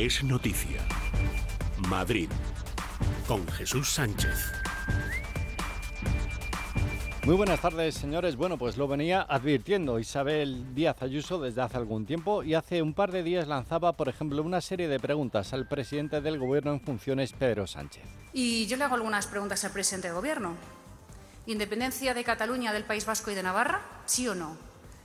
Es noticia. Madrid. Con Jesús Sánchez. Muy buenas tardes, señores. Bueno, pues lo venía advirtiendo Isabel Díaz Ayuso desde hace algún tiempo y hace un par de días lanzaba, por ejemplo, una serie de preguntas al presidente del Gobierno en funciones, Pedro Sánchez. Y yo le hago algunas preguntas al presidente del Gobierno. ¿Independencia de Cataluña, del País Vasco y de Navarra? ¿Sí o no?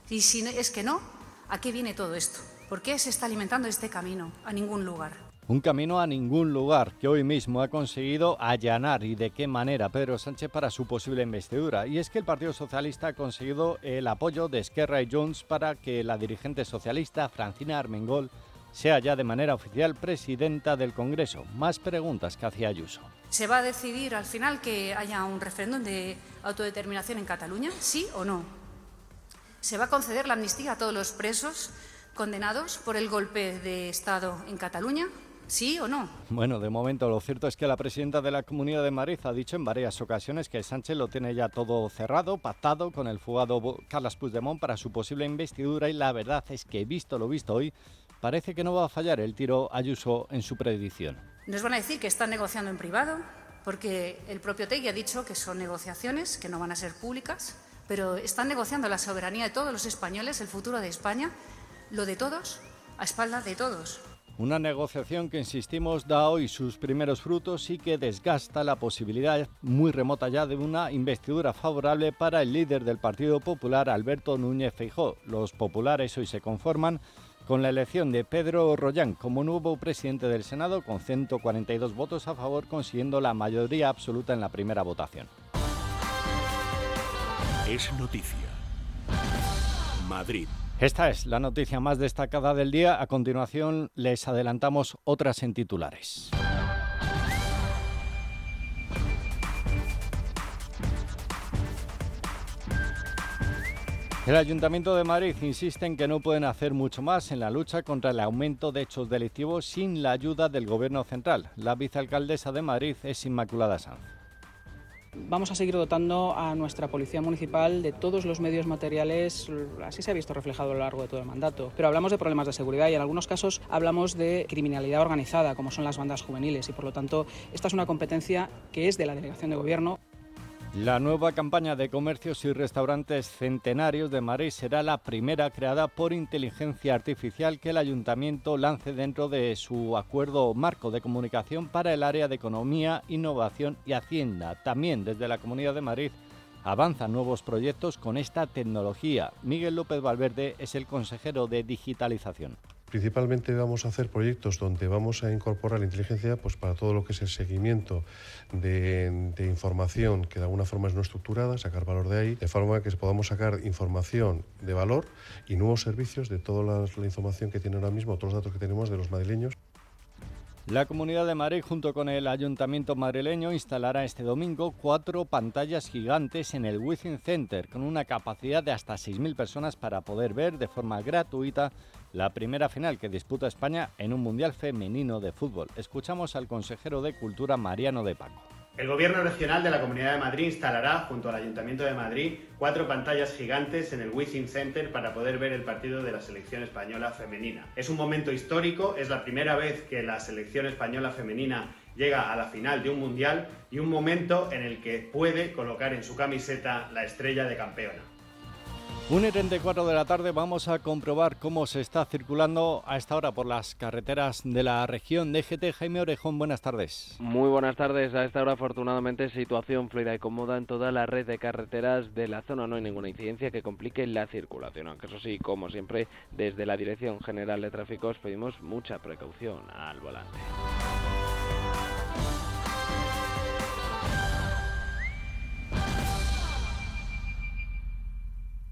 Y si es que no, ¿a qué viene todo esto? ¿Por qué se está alimentando este camino? A ningún lugar. Un camino a ningún lugar que hoy mismo ha conseguido allanar y de qué manera Pedro Sánchez para su posible investidura. Y es que el Partido Socialista ha conseguido el apoyo de Esquerra y Junts para que la dirigente socialista Francina Armengol sea ya de manera oficial presidenta del Congreso. Más preguntas que hacía Ayuso. ¿Se va a decidir al final que haya un referéndum de autodeterminación en Cataluña? ¿Sí o no? ¿Se va a conceder la amnistía a todos los presos condenados por el golpe de Estado en Cataluña? ¿Sí o no? Bueno, de momento lo cierto es que la presidenta de la Comunidad de Madrid ha dicho en varias ocasiones que Sánchez lo tiene ya todo cerrado, pactado con el fugado Carlos Puigdemont para su posible investidura y la verdad es que, visto lo visto hoy, parece que no va a fallar el tiro Ayuso en su predicción. Nos van a decir que están negociando en privado, porque el propio Tegui ha dicho que son negociaciones, que no van a ser públicas, pero están negociando la soberanía de todos los españoles, el futuro de España, lo de todos, a espaldas de todos. Una negociación que, insistimos, da hoy sus primeros frutos y que desgasta la posibilidad muy remota ya de una investidura favorable para el líder del Partido Popular, Alberto Núñez Feijó. Los populares hoy se conforman con la elección de Pedro Rollán como nuevo presidente del Senado con 142 votos a favor, consiguiendo la mayoría absoluta en la primera votación. Es noticia. Madrid. Esta es la noticia más destacada del día. A continuación les adelantamos otras en titulares. El Ayuntamiento de Madrid insiste en que no pueden hacer mucho más en la lucha contra el aumento de hechos delictivos sin la ayuda del Gobierno central. La vicealcaldesa de Madrid es Inmaculada Sanz. Vamos a seguir dotando a nuestra Policía Municipal de todos los medios materiales, así se ha visto reflejado a lo largo de todo el mandato. Pero hablamos de problemas de seguridad y en algunos casos hablamos de criminalidad organizada, como son las bandas juveniles, y por lo tanto esta es una competencia que es de la Delegación de Gobierno. La nueva campaña de comercios y restaurantes centenarios de Madrid será la primera creada por inteligencia artificial que el Ayuntamiento lance dentro de su acuerdo marco de comunicación para el área de economía, innovación y hacienda. También desde la Comunidad de Madrid avanzan nuevos proyectos con esta tecnología. Miguel López Valverde es el consejero de digitalización. Principalmente vamos a hacer proyectos donde vamos a incorporar la inteligencia pues, para todo lo que es el seguimiento de, información que de alguna forma es no estructurada, sacar valor de ahí, de forma que podamos sacar información de valor y nuevos servicios de toda la, la información que tiene ahora mismo, otros datos que tenemos de los madrileños. La Comunidad de Madrid, junto con el Ayuntamiento madrileño, instalará este domingo cuatro pantallas gigantes en el Within Center, con una capacidad de hasta 6.000 personas para poder ver de forma gratuita la primera final que disputa España en un Mundial Femenino de Fútbol. Escuchamos al consejero de Cultura, Mariano de Paco. El Gobierno Regional de la Comunidad de Madrid instalará, junto al Ayuntamiento de Madrid, cuatro pantallas gigantes en el Wishing Center para poder ver el partido de la selección española femenina. Es un momento histórico, es la primera vez que la selección española femenina llega a la final de un mundial y un momento en el que puede colocar en su camiseta la estrella de campeona. 1 y 34 de la tarde vamos a comprobar cómo se está circulando a esta hora por las carreteras de la región. DGT Jaime Orejón, buenas tardes. Muy buenas tardes. A esta hora, afortunadamente, situación fluida y cómoda en toda la red de carreteras de la zona. No hay ninguna incidencia que complique la circulación. Aunque eso sí, como siempre, desde la Dirección General de Tráfico pedimos mucha precaución al volante.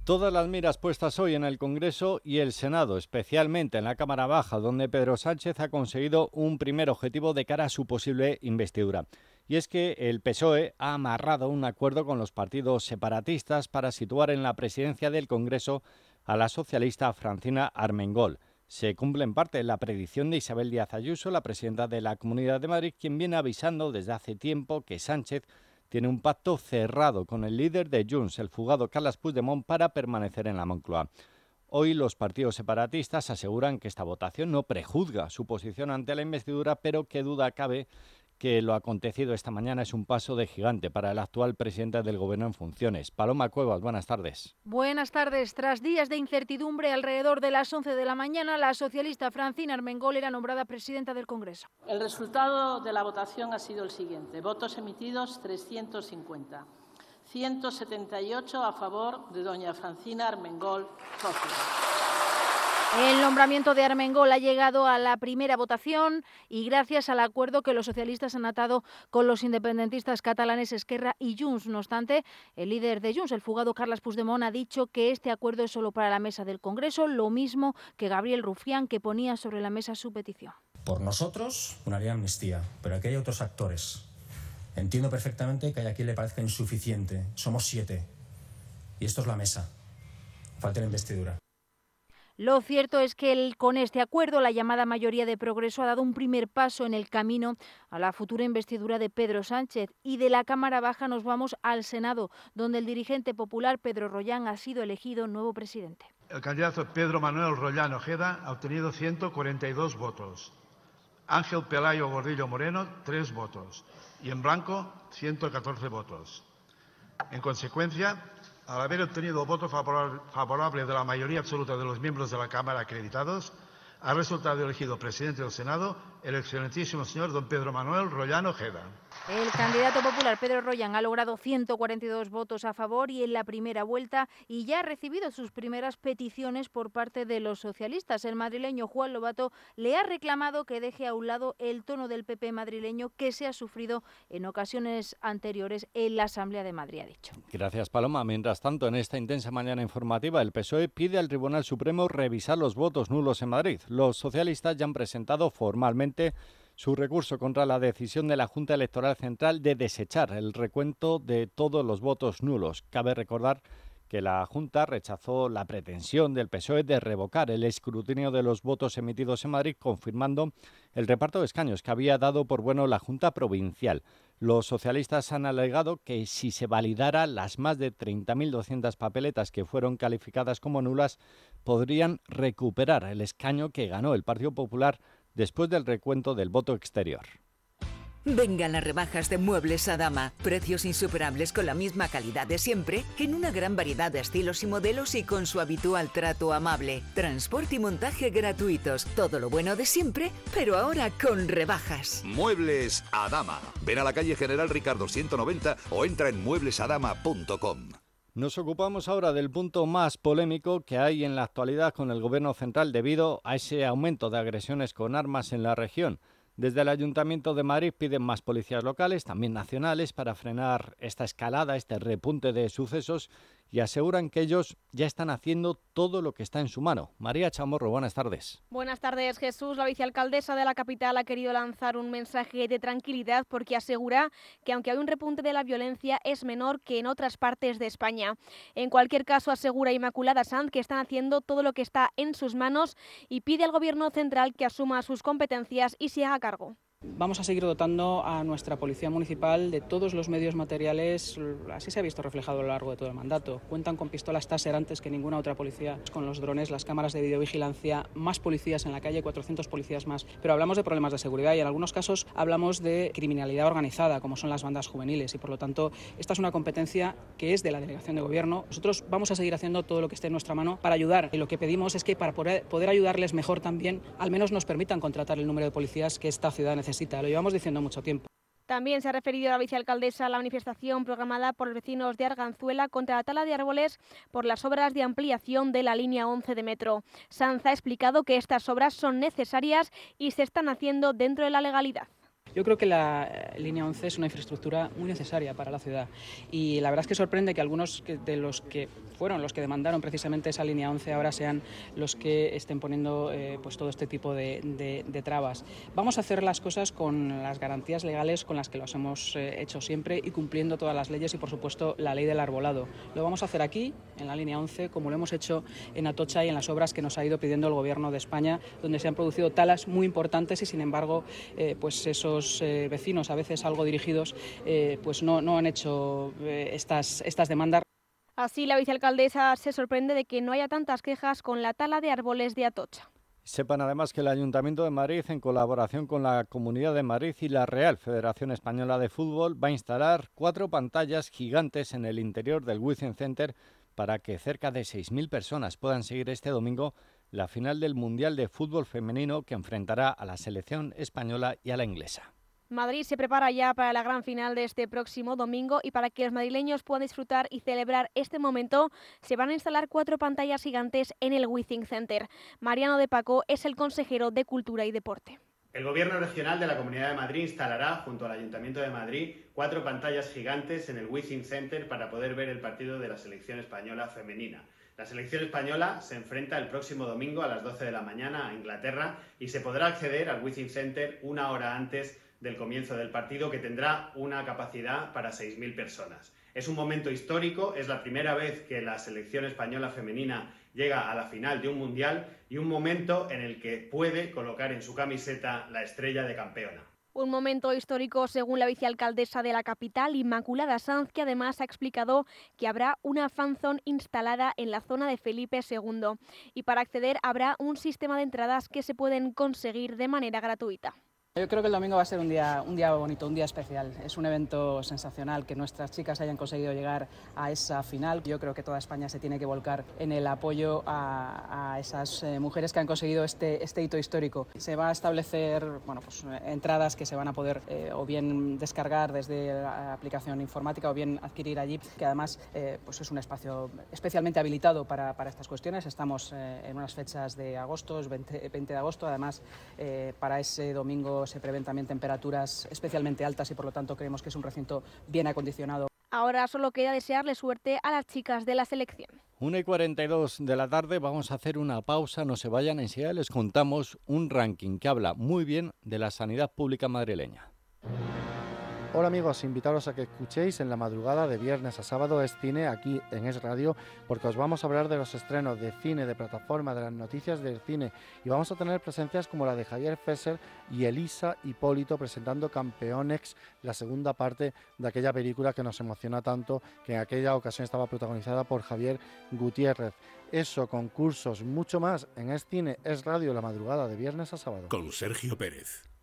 Todas las miras puestas hoy en el Congreso y el Senado, especialmente en la Cámara Baja, donde Pedro Sánchez ha conseguido un primer objetivo de cara a su posible investidura. Y es que el PSOE ha amarrado un acuerdo con los partidos separatistas para situar en la presidencia del Congreso a la socialista Francina Armengol. Se cumple en parte la predicción de Isabel Díaz Ayuso, la presidenta de la Comunidad de Madrid, quien viene avisando desde hace tiempo que Sánchez tiene un pacto cerrado con el líder de Junts, el fugado Carles Puigdemont, para permanecer en la Moncloa. Hoy los partidos separatistas aseguran que esta votación no prejuzga su posición ante la investidura, pero que duda cabe que lo acontecido esta mañana es un paso de gigante para el actual presidente del Gobierno en funciones. Paloma Cuevas, buenas tardes. Buenas tardes. Tras días de incertidumbre alrededor de las 11 de la mañana, la socialista Francina Armengol era nombrada presidenta del Congreso. El resultado de la votación ha sido el siguiente. Votos emitidos 350. 178 a favor de doña Francina Armengol el nombramiento de Armengol ha llegado a la primera votación y gracias al acuerdo que los socialistas han atado con los independentistas catalanes Esquerra y Junts. No obstante, el líder de Junts, el fugado Carles Puigdemont, ha dicho que este acuerdo es solo para la mesa del Congreso, lo mismo que Gabriel Rufián, que ponía sobre la mesa su petición. Por nosotros, una ley amnistía, pero aquí hay otros actores. Entiendo perfectamente que a quien le parezca insuficiente. Somos siete. Y esto es la mesa. Falta la investidura. Lo cierto es que con este acuerdo la llamada mayoría de progreso ha dado un primer paso en el camino a la futura investidura de Pedro Sánchez y de la Cámara Baja nos vamos al Senado, donde el dirigente popular Pedro Rollán ha sido elegido nuevo presidente. El candidato Pedro Manuel Rollán Ojeda ha obtenido 142 votos. Ángel Pelayo Gordillo Moreno, tres votos. Y en blanco, 114 votos. En consecuencia, al haber obtenido voto favorable de la mayoría absoluta de los miembros de la Cámara acreditados, ha resultado elegido presidente del Senado el excelentísimo señor don Pedro Manuel Rollano Ojeda. El candidato popular Pedro Royan ha logrado 142 votos a favor y en la primera vuelta y ya ha recibido sus primeras peticiones por parte de los socialistas. El madrileño Juan Lobato le ha reclamado que deje a un lado el tono del PP madrileño que se ha sufrido en ocasiones anteriores en la Asamblea de Madrid, ha dicho. Gracias, Paloma. Mientras tanto, en esta intensa mañana informativa, el PSOE pide al Tribunal Supremo revisar los votos nulos en Madrid. Los socialistas ya han presentado formalmente su recurso contra la decisión de la Junta Electoral Central de desechar el recuento de todos los votos nulos. Cabe recordar que la Junta rechazó la pretensión del PSOE de revocar el escrutinio de los votos emitidos en Madrid, confirmando el reparto de escaños que había dado por bueno la Junta Provincial. Los socialistas han alegado que si se validara las más de 30.200 papeletas que fueron calificadas como nulas, podrían recuperar el escaño que ganó el Partido Popular después del recuento del voto exterior. Vengan las rebajas de Muebles a Dama. Precios insuperables con la misma calidad de siempre, en una gran variedad de estilos y modelos y con su habitual trato amable. Transporte y montaje gratuitos. Todo lo bueno de siempre, pero ahora con rebajas. Muebles a Dama. Ven a la calle General Ricardo 190 o entra en mueblesadama.com. Nos ocupamos ahora del punto más polémico que hay en la actualidad con el Gobierno central debido a ese aumento de agresiones con armas en la región. Desde el Ayuntamiento de Madrid piden más policías locales, también nacionales, para frenar esta escalada, este repunte de sucesos y aseguran que ellos ya están haciendo todo lo que está en su mano. María Chamorro, buenas tardes. Buenas tardes, Jesús. La vicealcaldesa de la capital ha querido lanzar un mensaje de tranquilidad porque asegura que aunque hay un repunte de la violencia es menor que en otras partes de España. En cualquier caso, asegura Inmaculada Sanz que están haciendo todo lo que está en sus manos y pide al Gobierno central que asuma sus competencias y se haga cargo. Vamos a seguir dotando a nuestra Policía Municipal de todos los medios materiales, así se ha visto reflejado a lo largo de todo el mandato. Cuentan con pistolas Taser antes que ninguna otra policía, con los drones, las cámaras de videovigilancia, más policías en la calle, 400 policías más. Pero hablamos de problemas de seguridad y en algunos casos hablamos de criminalidad organizada, como son las bandas juveniles. Y por lo tanto, esta es una competencia que es de la Delegación de Gobierno. Nosotros vamos a seguir haciendo todo lo que esté en nuestra mano para ayudar. Y lo que pedimos es que para poder ayudarles mejor también, al menos nos permitan contratar el número de policías que esta ciudad necesita lo llevamos diciendo mucho tiempo. También se ha referido la vicealcaldesa a la manifestación programada por los vecinos de Arganzuela contra la tala de árboles por las obras de ampliación de la línea 11 de metro. Sanz ha explicado que estas obras son necesarias y se están haciendo dentro de la legalidad. Yo creo que la eh, línea 11 es una infraestructura muy necesaria para la ciudad y la verdad es que sorprende que algunos de los que fueron los que demandaron precisamente esa línea 11 ahora sean los que estén poniendo eh, pues todo este tipo de, trabas. Vamos a hacer las cosas con las garantías legales con las que los hemos eh, hecho siempre y cumpliendo todas las leyes y por supuesto la ley del arbolado. Lo vamos a hacer aquí, en la línea 11, como lo hemos hecho en Atocha y en las obras que nos ha ido pidiendo el Gobierno de España, donde se han producido talas muy importantes y sin embargo pues eh, vecinos, a veces algo dirigidos, eh, pues no, no han hecho eh, estas, estas demandas. Así, la vicealcaldesa se sorprende de que no haya tantas quejas con la tala de árboles de Atocha. Sepan además que el Ayuntamiento de Madrid, en colaboración con la Comunidad de Madrid y la Real Federación Española de Fútbol, va a instalar cuatro pantallas gigantes en el interior del Wizzing Center para que cerca de 6.000 personas puedan seguir este domingo la final del Mundial de Fútbol Femenino que enfrentará a la selección española y a la inglesa. Madrid se prepara ya para la gran final de este próximo domingo y para que los madrileños puedan disfrutar y celebrar este momento se van a instalar cuatro pantallas gigantes en el Withing Center. Mariano de Paco es el consejero de Cultura y Deporte. El Gobierno Regional de la Comunidad de Madrid instalará, junto al Ayuntamiento de Madrid, cuatro pantallas gigantes en el Withing Center para poder ver el partido de la selección española femenina. La selección española se enfrenta el próximo domingo a las 12 de la mañana a Inglaterra y se podrá acceder al Withing Center una hora antes del comienzo del partido que tendrá una capacidad para 6.000 personas. Es un momento histórico, es la primera vez que la selección española femenina llega a la final de un mundial y un momento en el que puede colocar en su camiseta la estrella de campeona. Un momento histórico según la vicealcaldesa de la capital, Inmaculada Sanz, que además ha explicado que habrá una fanzone instalada en la zona de Felipe II y para acceder habrá un sistema de entradas que se pueden conseguir de manera gratuita. Yo creo que el domingo va a ser un día, un día bonito, un día especial. Es un evento sensacional que nuestras chicas hayan conseguido llegar a esa final. Yo creo que toda España se tiene que volcar en el apoyo a, esas eh, mujeres que han conseguido este, este hito histórico. Se va a establecer bueno, pues, entradas que se van a poder eh, o bien descargar desde la aplicación informática o bien adquirir allí, que además eh, pues es un espacio especialmente habilitado para, para estas cuestiones. Estamos en unas fechas de agosto, 20, 20 de agosto, además para ese domingo se prevén también temperaturas especialmente altas y por lo tanto creemos que es un recinto bien acondicionado. Ahora solo queda desearle suerte a las chicas de la selección. 1 y 42 de la tarde vamos a hacer una pausa, no se vayan, enseguida les contamos un ranking que habla muy bien de la sanidad pública madrileña. Hola amigos, invitaros a que escuchéis en la madrugada de viernes a sábado Es Cine aquí en Es Radio, porque os vamos a hablar de los estrenos de cine, de plataforma, de las noticias del cine y vamos a tener presencias como la de Javier Fesser y Elisa Hipólito presentando Campeonex, la segunda parte de aquella película que nos emociona tanto, que en aquella ocasión estaba protagonizada por Javier Gutiérrez. Eso, concursos, mucho más en Es Cine, Es Radio, la madrugada de viernes a sábado. Con Sergio Pérez.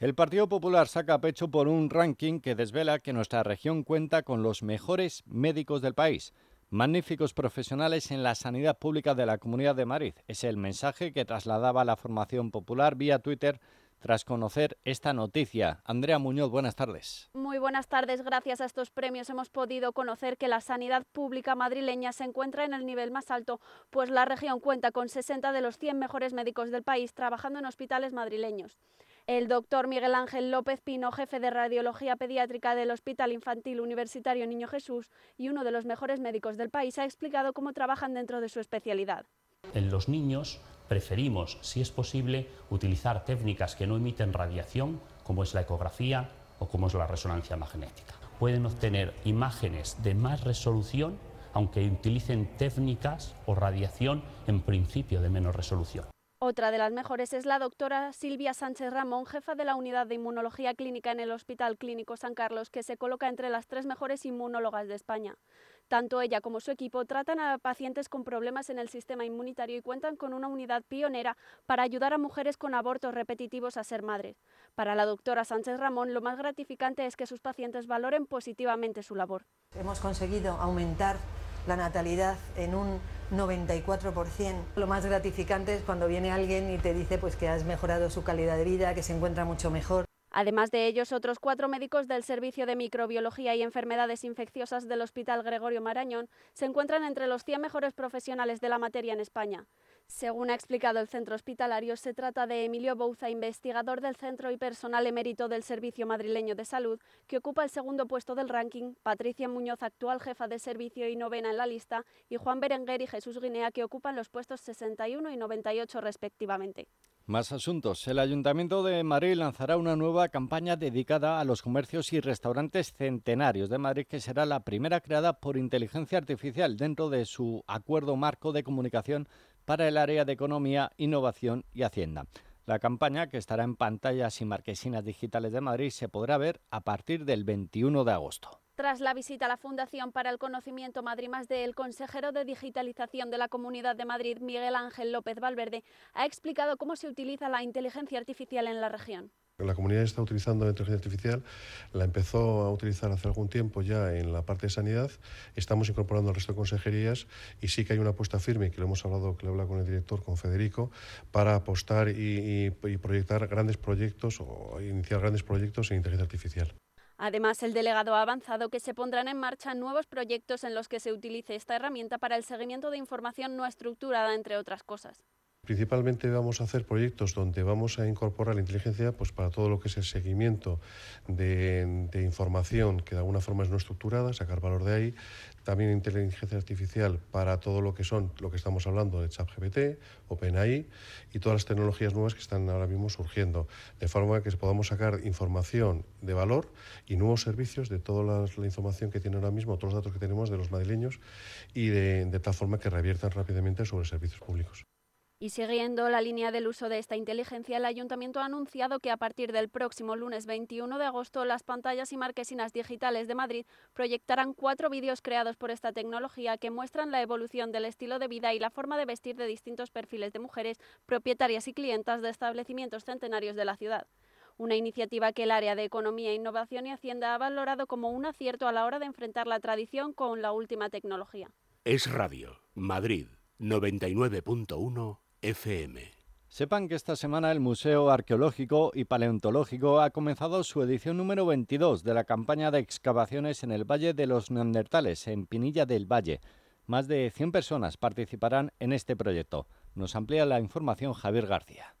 El Partido Popular saca pecho por un ranking que desvela que nuestra región cuenta con los mejores médicos del país, magníficos profesionales en la sanidad pública de la Comunidad de Madrid. Es el mensaje que trasladaba la formación popular vía Twitter tras conocer esta noticia. Andrea Muñoz, buenas tardes. Muy buenas tardes. Gracias a estos premios hemos podido conocer que la sanidad pública madrileña se encuentra en el nivel más alto, pues la región cuenta con 60 de los 100 mejores médicos del país trabajando en hospitales madrileños. El doctor Miguel Ángel López Pino, jefe de radiología pediátrica del Hospital Infantil Universitario Niño Jesús y uno de los mejores médicos del país, ha explicado cómo trabajan dentro de su especialidad. En los niños preferimos, si es posible, utilizar técnicas que no emiten radiación, como es la ecografía o como es la resonancia magnética. Pueden obtener imágenes de más resolución, aunque utilicen técnicas o radiación en principio de menos resolución. Otra de las mejores es la doctora Silvia Sánchez Ramón, jefa de la unidad de inmunología clínica en el Hospital Clínico San Carlos, que se coloca entre las tres mejores inmunólogas de España. Tanto ella como su equipo tratan a pacientes con problemas en el sistema inmunitario y cuentan con una unidad pionera para ayudar a mujeres con abortos repetitivos a ser madres. Para la doctora Sánchez Ramón, lo más gratificante es que sus pacientes valoren positivamente su labor. Hemos conseguido aumentar la natalidad en un 94%. Lo más gratificante es cuando viene alguien y te dice pues, que has mejorado su calidad de vida, que se encuentra mucho mejor. Además de ellos, otros cuatro médicos del Servicio de Microbiología y Enfermedades Infecciosas del Hospital Gregorio Marañón se encuentran entre los 100 mejores profesionales de la materia en España. Según ha explicado el centro hospitalario, se trata de Emilio Bouza, investigador del centro y personal emérito del Servicio Madrileño de Salud, que ocupa el segundo puesto del ranking, Patricia Muñoz, actual jefa de servicio y novena en la lista, y Juan Berenguer y Jesús Guinea, que ocupan los puestos 61 y 98 respectivamente. Más asuntos. El Ayuntamiento de Madrid lanzará una nueva campaña dedicada a los comercios y restaurantes centenarios de Madrid, que será la primera creada por inteligencia artificial dentro de su acuerdo marco de comunicación para el área de Economía, Innovación y Hacienda. La campaña, que estará en pantallas y marquesinas digitales de Madrid, se podrá ver a partir del 21 de agosto. Tras la visita a la Fundación para el Conocimiento Madrid Más el consejero de Digitalización de la Comunidad de Madrid, Miguel Ángel López Valverde, ha explicado cómo se utiliza la inteligencia artificial en la región. La comunidad está utilizando la inteligencia artificial, la empezó a utilizar hace algún tiempo ya en la parte de sanidad, estamos incorporando al resto de consejerías y sí que hay una apuesta firme, que lo hemos hablado, que lo habla con el director, con Federico, para apostar y proyectar grandes proyectos o iniciar grandes proyectos en inteligencia artificial. Además, el delegado ha avanzado que se pondrán en marcha nuevos proyectos en los que se utilice esta herramienta para el seguimiento de información no estructurada, entre otras cosas. Principalmente vamos a hacer proyectos donde vamos a incorporar la inteligencia pues, para todo lo que es el seguimiento de, información que de alguna forma es no estructurada, sacar valor de ahí. También inteligencia artificial para todo lo que son, lo que estamos hablando de ChatGPT, OpenAI y todas las tecnologías nuevas que están ahora mismo surgiendo. De forma que podamos sacar información de valor y nuevos servicios de toda la, información que tiene ahora mismo, todos los datos que tenemos de los madrileños y de, de tal forma que reviertan rápidamente sobre servicios públicos. Y siguiendo la línea del uso de esta inteligencia, el Ayuntamiento ha anunciado que a partir del próximo lunes 21 de agosto las pantallas y marquesinas digitales de Madrid proyectarán cuatro vídeos creados por esta tecnología que muestran la evolución del estilo de vida y la forma de vestir de distintos perfiles de mujeres, propietarias y clientas de establecimientos centenarios de la ciudad. Una iniciativa que el área de Economía, Innovación y Hacienda ha valorado como un acierto a la hora de enfrentar la tradición con la última tecnología. Es Radio, Madrid, 99.1 FM. Sepan que esta semana el Museo Arqueológico y Paleontológico ha comenzado su edición número 22 de la campaña de excavaciones en el Valle de los Neandertales, en Pinilla del Valle. Más de 100 personas participarán en este proyecto. Nos amplía la información Javier García.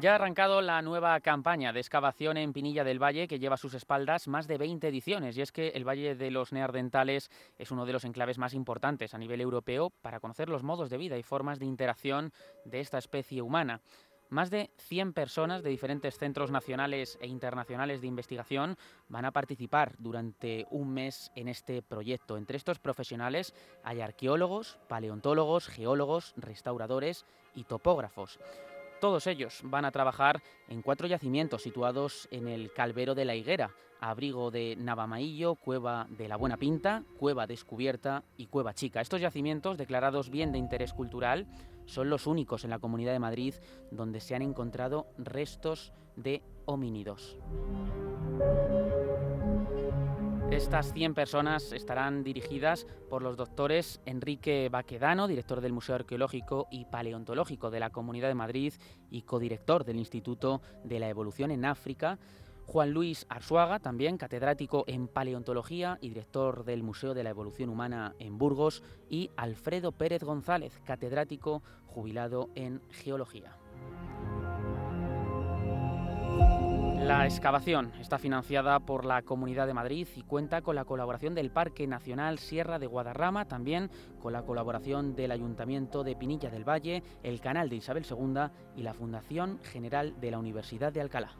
Ya ha arrancado la nueva campaña de excavación en Pinilla del Valle que lleva a sus espaldas más de 20 ediciones y es que el Valle de los Neardentales es uno de los enclaves más importantes a nivel europeo para conocer los modos de vida y formas de interacción de esta especie humana. Más de 100 personas de diferentes centros nacionales e internacionales de investigación van a participar durante un mes en este proyecto. Entre estos profesionales hay arqueólogos, paleontólogos, geólogos, restauradores y topógrafos. Todos ellos van a trabajar en cuatro yacimientos situados en el Calvero de la Higuera, abrigo de Navamaillo, Cueva de la Buena Pinta, Cueva Descubierta y Cueva Chica. Estos yacimientos, declarados bien de interés cultural, son los únicos en la Comunidad de Madrid donde se han encontrado restos de homínidos. Estas 100 personas estarán dirigidas por los doctores Enrique Baquedano, director del Museo Arqueológico y Paleontológico de la Comunidad de Madrid y codirector del Instituto de la Evolución en África, Juan Luis Arzuaga, también catedrático en paleontología y director del Museo de la Evolución Humana en Burgos, y Alfredo Pérez González, catedrático jubilado en geología. La excavación está financiada por la Comunidad de Madrid y cuenta con la colaboración del Parque Nacional Sierra de Guadarrama, también con la colaboración del Ayuntamiento de Pinilla del Valle, el Canal de Isabel II y la Fundación General de la Universidad de Alcalá.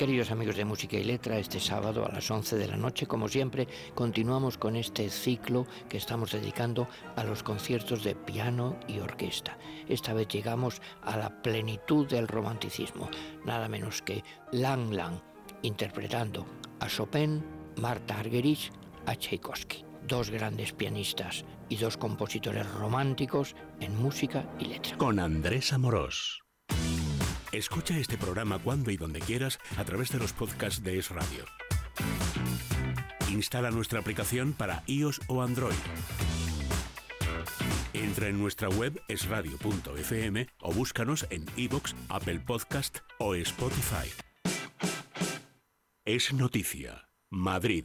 Queridos amigos de Música y Letra, este sábado a las 11 de la noche, como siempre, continuamos con este ciclo que estamos dedicando a los conciertos de piano y orquesta. Esta vez llegamos a la plenitud del romanticismo, nada menos que Lang Lang, interpretando a Chopin, Marta Argerich, a Tchaikovsky. Dos grandes pianistas y dos compositores románticos en música y letra. Con Andrés Amorós. Escucha este programa cuando y donde quieras a través de los podcasts de Es Radio. Instala nuestra aplicación para iOS o Android. Entra en nuestra web esradio.fm o búscanos en iVoox, Apple Podcast o Spotify. Es noticia. Madrid.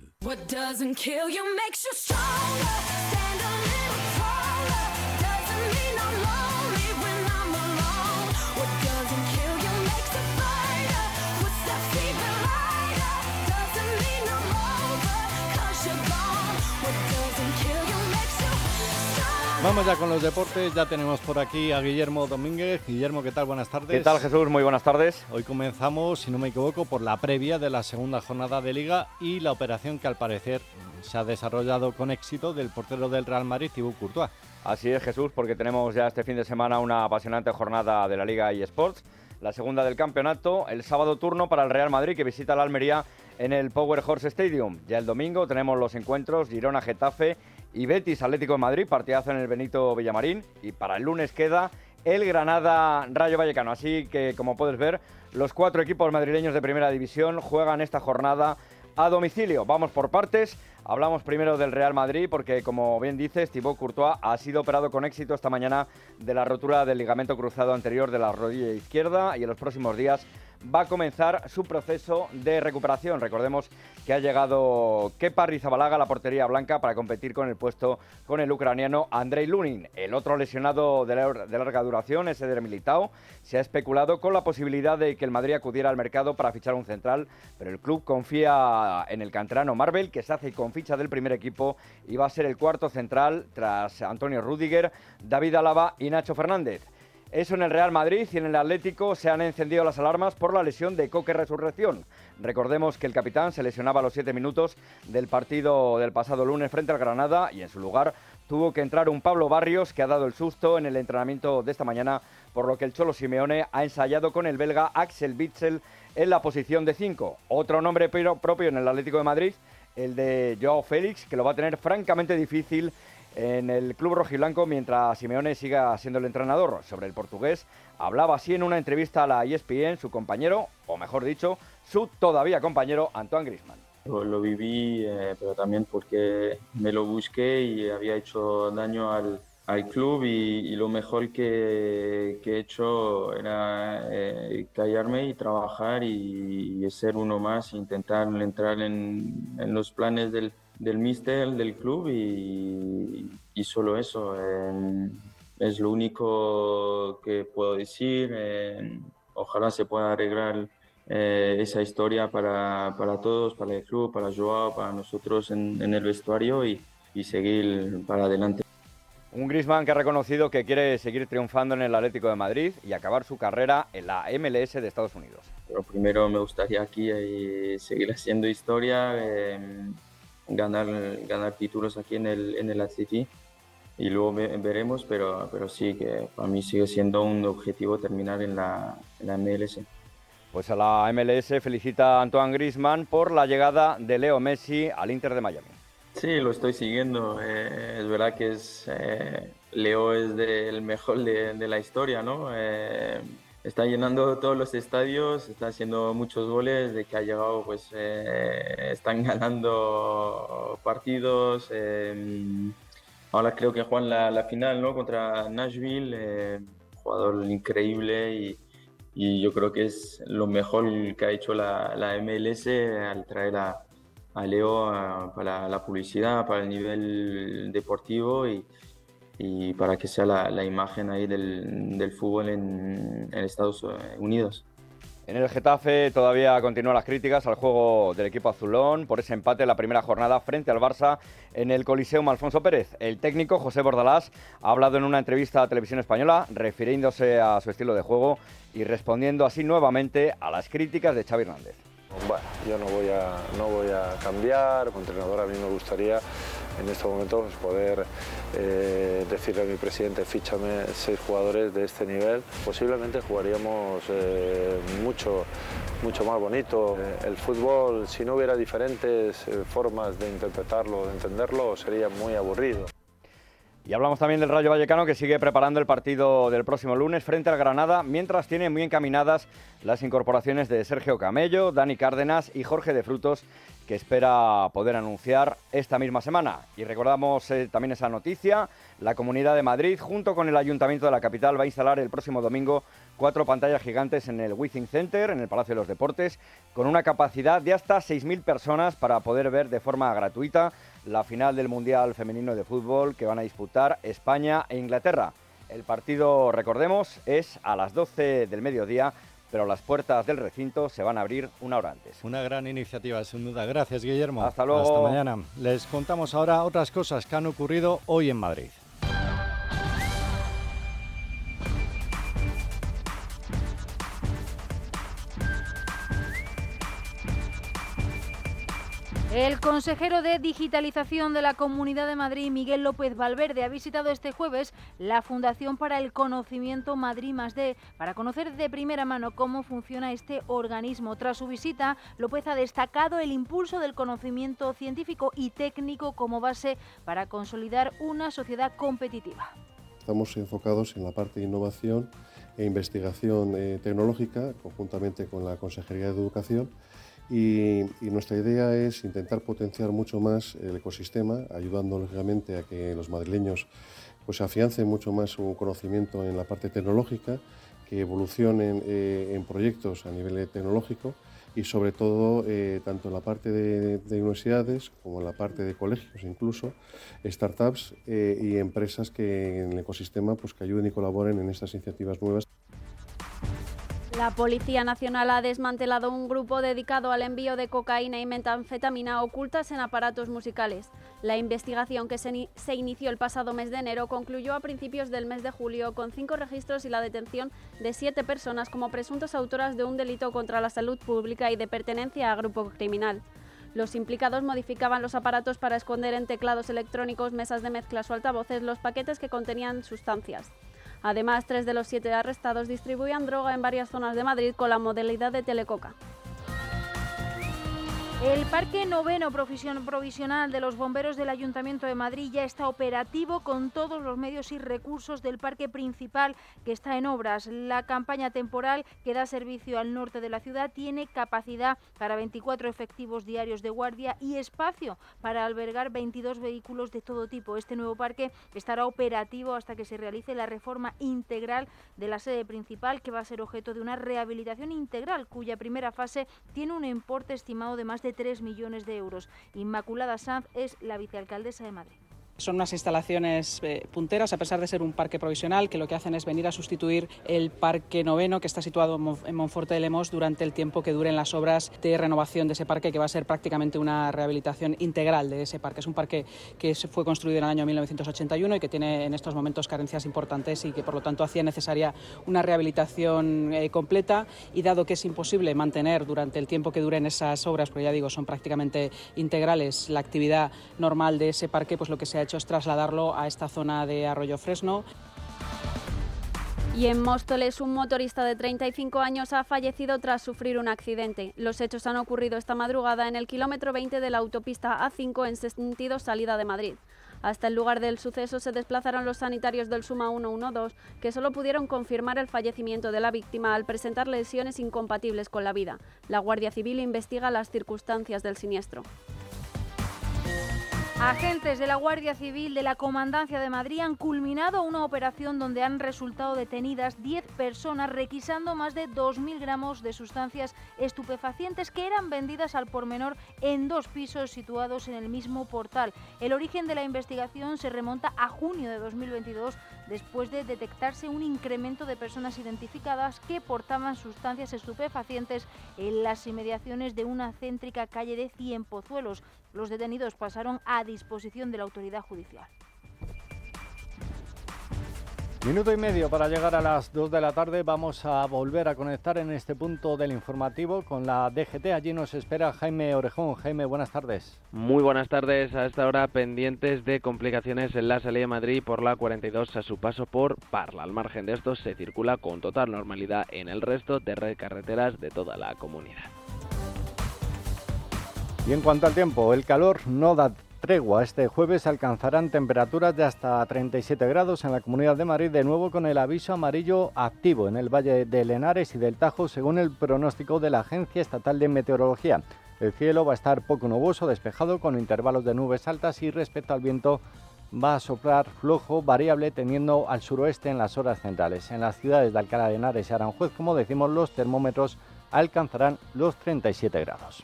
Vamos ya con los deportes, ya tenemos por aquí a Guillermo Domínguez. Guillermo, ¿qué tal? Buenas tardes. ¿Qué tal Jesús? Muy buenas tardes. Hoy comenzamos, si no me equivoco, por la previa de la segunda jornada de Liga y la operación que al parecer se ha desarrollado con éxito del portero del Real Madrid, Thibaut Courtois. Así es Jesús, porque tenemos ya este fin de semana una apasionante jornada de la Liga eSports, la segunda del campeonato, el sábado turno para el Real Madrid que visita la Almería en el Power Horse Stadium. Ya el domingo tenemos los encuentros Girona-Getafe y Betis Atlético de Madrid, partidazo en el Benito Villamarín. Y para el lunes queda el Granada Rayo Vallecano. Así que, como puedes ver, los cuatro equipos madrileños de primera división juegan esta jornada a domicilio. Vamos por partes. Hablamos primero del Real Madrid porque, como bien dices, Thibaut Courtois ha sido operado con éxito esta mañana de la rotura del ligamento cruzado anterior de la rodilla izquierda y en los próximos días va a comenzar su proceso de recuperación. Recordemos que ha llegado Kepa Rizabalaga a la portería blanca para competir con el puesto con el ucraniano Andrei Lunin. El otro lesionado de, larga duración, ese de Militao, se ha especulado con la posibilidad de que el Madrid acudiera al mercado para fichar un central, pero el club confía en el canterano Marvel, que se hace con ficha del primer equipo y va a ser el cuarto central tras Antonio Rudiger, David Alaba y Nacho Fernández. Eso en el Real Madrid y en el Atlético se han encendido las alarmas por la lesión de Coque Resurrección. Recordemos que el capitán se lesionaba a los siete minutos del partido del pasado lunes frente al Granada y en su lugar tuvo que entrar un Pablo Barrios que ha dado el susto en el entrenamiento de esta mañana, por lo que el Cholo Simeone ha ensayado con el belga Axel Witzel en la posición de 5. Otro nombre propio en el Atlético de Madrid, el de Joao Félix, que lo va a tener francamente difícil en el club rojiblanco mientras Simeone siga siendo el entrenador. Sobre el portugués, hablaba así en una entrevista a la ESPN su compañero, o mejor dicho, su todavía compañero Antoine Griezmann. Lo, viví, eh, pero también porque me lo busqué y había hecho daño al, al club y, lo mejor que, que, he hecho era eh, callarme y trabajar y, ser uno más, intentar entrar en, en los planes del, del míster del club y, y solo eso. es lo único que puedo decir. ojalá se pueda arreglar eh, esa historia para, para, todos, para el club, para Joao, para nosotros en, en el vestuario y, y, seguir para adelante. Un Griezmann que ha reconocido que quiere seguir triunfando en el Atlético de Madrid y acabar su carrera en la MLS de Estados Unidos. Pero primero me gustaría aquí eh, seguir haciendo historia. Eh, ganar, ganar títulos aquí en el, en el y luego veremos, pero, pero sí que para mí sigue siendo un objetivo terminar en la, en la MLS. Pues a la MLS felicita a Antoine Grisman por la llegada de Leo Messi al Inter de Miami. Sí, lo estoy siguiendo. Eh, es verdad que es, eh, Leo es el mejor de, de, la historia, ¿no? Eh, está llenando todos los estadios, está haciendo muchos goles, de que ha llegado, pues eh, están ganando partidos. Em, ahora creo que juegan la, final ¿no? contra Nashville, eh, jugador increíble y, yo creo que es lo mejor que ha hecho la, MLS al traer a, a Leo para la publicidad, para el nivel deportivo y, y para que sea la, imagen ahí del, del fútbol en, Estados Unidos. En el Getafe todavía continúan las críticas al juego del equipo azulón por ese empate en la primera jornada frente al Barça en el Coliseum Alfonso Pérez. El técnico José Bordalás ha hablado en una entrevista a Televisión Española refiriéndose a su estilo de juego y respondiendo así nuevamente a las críticas de Xavi Hernández. Bueno, yo no voy a, no voy a cambiar, como entrenador a mí me gustaría en estos momentos poder eh, decirle a mi presidente, fíchame seis jugadores de este nivel. Posiblemente jugaríamos eh, mucho, mucho más bonito. Eh, el fútbol, si no hubiera diferentes formas de interpretarlo, de entenderlo, sería muy aburrido. Y hablamos también del Rayo Vallecano que sigue preparando el partido del próximo lunes frente al Granada, mientras tiene muy encaminadas las incorporaciones de Sergio Camello, Dani Cárdenas y Jorge de Frutos, que espera poder anunciar esta misma semana. Y recordamos eh, también esa noticia, la Comunidad de Madrid, junto con el Ayuntamiento de la capital, va a instalar el próximo domingo cuatro pantallas gigantes en el Withing Center, en el Palacio de los Deportes, con una capacidad de hasta 6.000 personas para poder ver de forma gratuita la final del Mundial Femenino de Fútbol que van a disputar España e Inglaterra. El partido, recordemos, es a las 12 del mediodía, pero las puertas del recinto se van a abrir una hora antes. Una gran iniciativa, sin duda. Gracias, Guillermo. Hasta luego. Hasta mañana. Les contamos ahora otras cosas que han ocurrido hoy en Madrid. El consejero de Digitalización de la Comunidad de Madrid, Miguel López Valverde, ha visitado este jueves la Fundación para el Conocimiento Madrid Más D para conocer de primera mano cómo funciona este organismo. Tras su visita, López ha destacado el impulso del conocimiento científico y técnico como base para consolidar una sociedad competitiva. Estamos enfocados en la parte de innovación e investigación eh, tecnológica, conjuntamente con la Consejería de Educación y, nuestra idea es intentar potenciar mucho más el ecosistema, ayudando lógicamente a que los madrileños pues afiancen mucho más su conocimiento en la parte tecnológica, que evolucionen eh, en proyectos a nivel tecnológico y sobre todo eh, tanto en la parte de, universidades como en la parte de colegios incluso, startups eh, y empresas que en el ecosistema pues, que ayuden y colaboren en estas iniciativas nuevas. La Policía Nacional ha desmantelado un grupo dedicado al envío de cocaína y metanfetamina ocultas en aparatos musicales. La investigación que se, inició el pasado mes de enero concluyó a principios del mes de julio con cinco registros y la detención de siete personas como presuntas autoras de un delito contra la salud pública y de pertenencia a grupo criminal. Los implicados modificaban los aparatos para esconder en teclados electrónicos, mesas de mezclas o altavoces los paquetes que contenían sustancias. Además, tres de los siete arrestados distribuían droga en varias zonas de Madrid con la modalidad de telecoca. El Parque Noveno Provisional de los Bomberos del Ayuntamiento de Madrid ya está operativo con todos los medios y recursos del parque principal que está en obras. La campaña temporal que da servicio al norte de la ciudad tiene capacidad para 24 efectivos diarios de guardia y espacio para albergar 22 vehículos de todo tipo. Este nuevo parque estará operativo hasta que se realice la reforma integral de la sede principal que va a ser objeto de una rehabilitación integral cuya primera fase tiene un importe estimado de más de 3 millones de euros. Inmaculada Sanz es la vicealcaldesa de Madrid. Son unas instalaciones eh, punteras, a pesar de ser un parque provisional, que lo que hacen es venir a sustituir el parque noveno, que está situado en Monforte de Lemos, durante el tiempo que duren las obras de renovación de ese parque, que va a ser prácticamente una rehabilitación integral de ese parque. Es un parque que fue construido en el año 1981 y que tiene en estos momentos carencias importantes y que, por lo tanto, hacía necesaria una rehabilitación eh, completa. Y dado que es imposible mantener durante el tiempo que duren esas obras, porque ya digo, son prácticamente integrales, la actividad normal de ese parque, pues lo que se ha hecho es trasladarlo a esta zona de Arroyo Fresno. Y en Móstoles, un motorista de 35 años ha fallecido tras sufrir un accidente. Los hechos han ocurrido esta madrugada en el kilómetro 20 de la autopista A5 en sentido salida de Madrid. Hasta el lugar del suceso se desplazaron los sanitarios del Suma 112, que solo pudieron confirmar el fallecimiento de la víctima al presentar lesiones incompatibles con la vida. La Guardia Civil investiga las circunstancias del siniestro. Agentes de la Guardia Civil de la Comandancia de Madrid han culminado una operación donde han resultado detenidas 10 personas requisando más de 2.000 gramos de sustancias estupefacientes que eran vendidas al por menor en dos pisos situados en el mismo portal. El origen de la investigación se remonta a junio de 2022 después de detectarse un incremento de personas identificadas que portaban sustancias estupefacientes en las inmediaciones de una céntrica calle de Cienpozuelos. Los detenidos pasaron a disposición de la autoridad judicial. Minuto y medio para llegar a las 2 de la tarde. Vamos a volver a conectar en este punto del informativo con la DGT. Allí nos espera Jaime Orejón. Jaime, buenas tardes. Muy buenas tardes. A esta hora pendientes de complicaciones en la salida de Madrid por la 42 a su paso por Parla. Al margen de esto se circula con total normalidad en el resto de carreteras de toda la comunidad. Y en cuanto al tiempo, el calor no da tregua. Este jueves alcanzarán temperaturas de hasta 37 grados en la Comunidad de Madrid, de nuevo con el aviso amarillo activo en el Valle de Lenares y del Tajo, según el pronóstico de la Agencia Estatal de Meteorología. El cielo va a estar poco nuboso, despejado, con intervalos de nubes altas y respecto al viento va a soplar flojo, variable, teniendo al suroeste en las horas centrales. En las ciudades de Alcalá de Henares y Aranjuez, como decimos, los termómetros alcanzarán los 37 grados.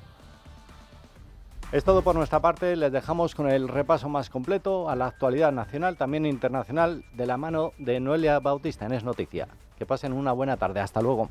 Es todo por nuestra parte, les dejamos con el repaso más completo a la actualidad nacional, también internacional, de la mano de Noelia Bautista en Es Noticia. Que pasen una buena tarde, hasta luego.